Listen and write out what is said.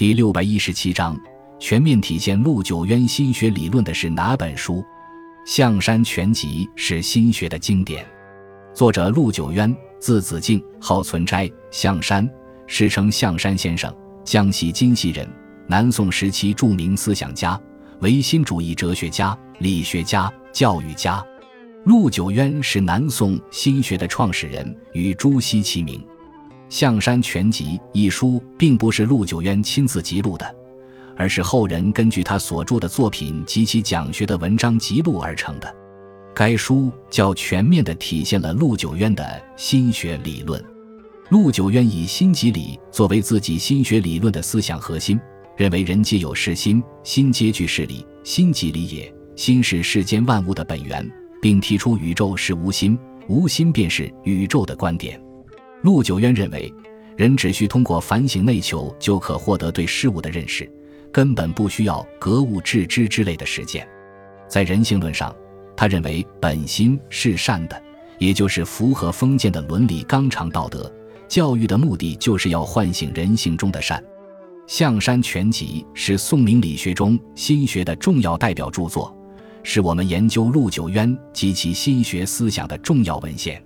第六百一十七章，全面体现陆九渊心学理论的是哪本书？《象山全集》是心学的经典。作者陆九渊，字子敬，号存斋，象山，世称象山先生，江西金溪人，南宋时期著名思想家、唯心主义哲学家、理学家、教育家。陆九渊是南宋心学的创始人，与朱熹齐名。《象山全集》一书并不是陆九渊亲自辑录的，而是后人根据他所著的作品及其讲学的文章辑录而成的。该书较全面地体现了陆九渊的心学理论。陆九渊以心即理作为自己心学理论的思想核心，认为人皆有是心，心皆具是理，心即理也，心是世间万物的本源，并提出宇宙是无心，无心便是宇宙的观点。陆九渊认为，人只需通过反省内求就可获得对事物的认识，根本不需要格物致知之类的实践。在人性论上，他认为本心是善的，也就是符合封建的伦理纲常道德。教育的目的就是要唤醒人性中的善。《象山全集》是宋明理学中心学的重要代表著作，是我们研究陆九渊及其心学思想的重要文献。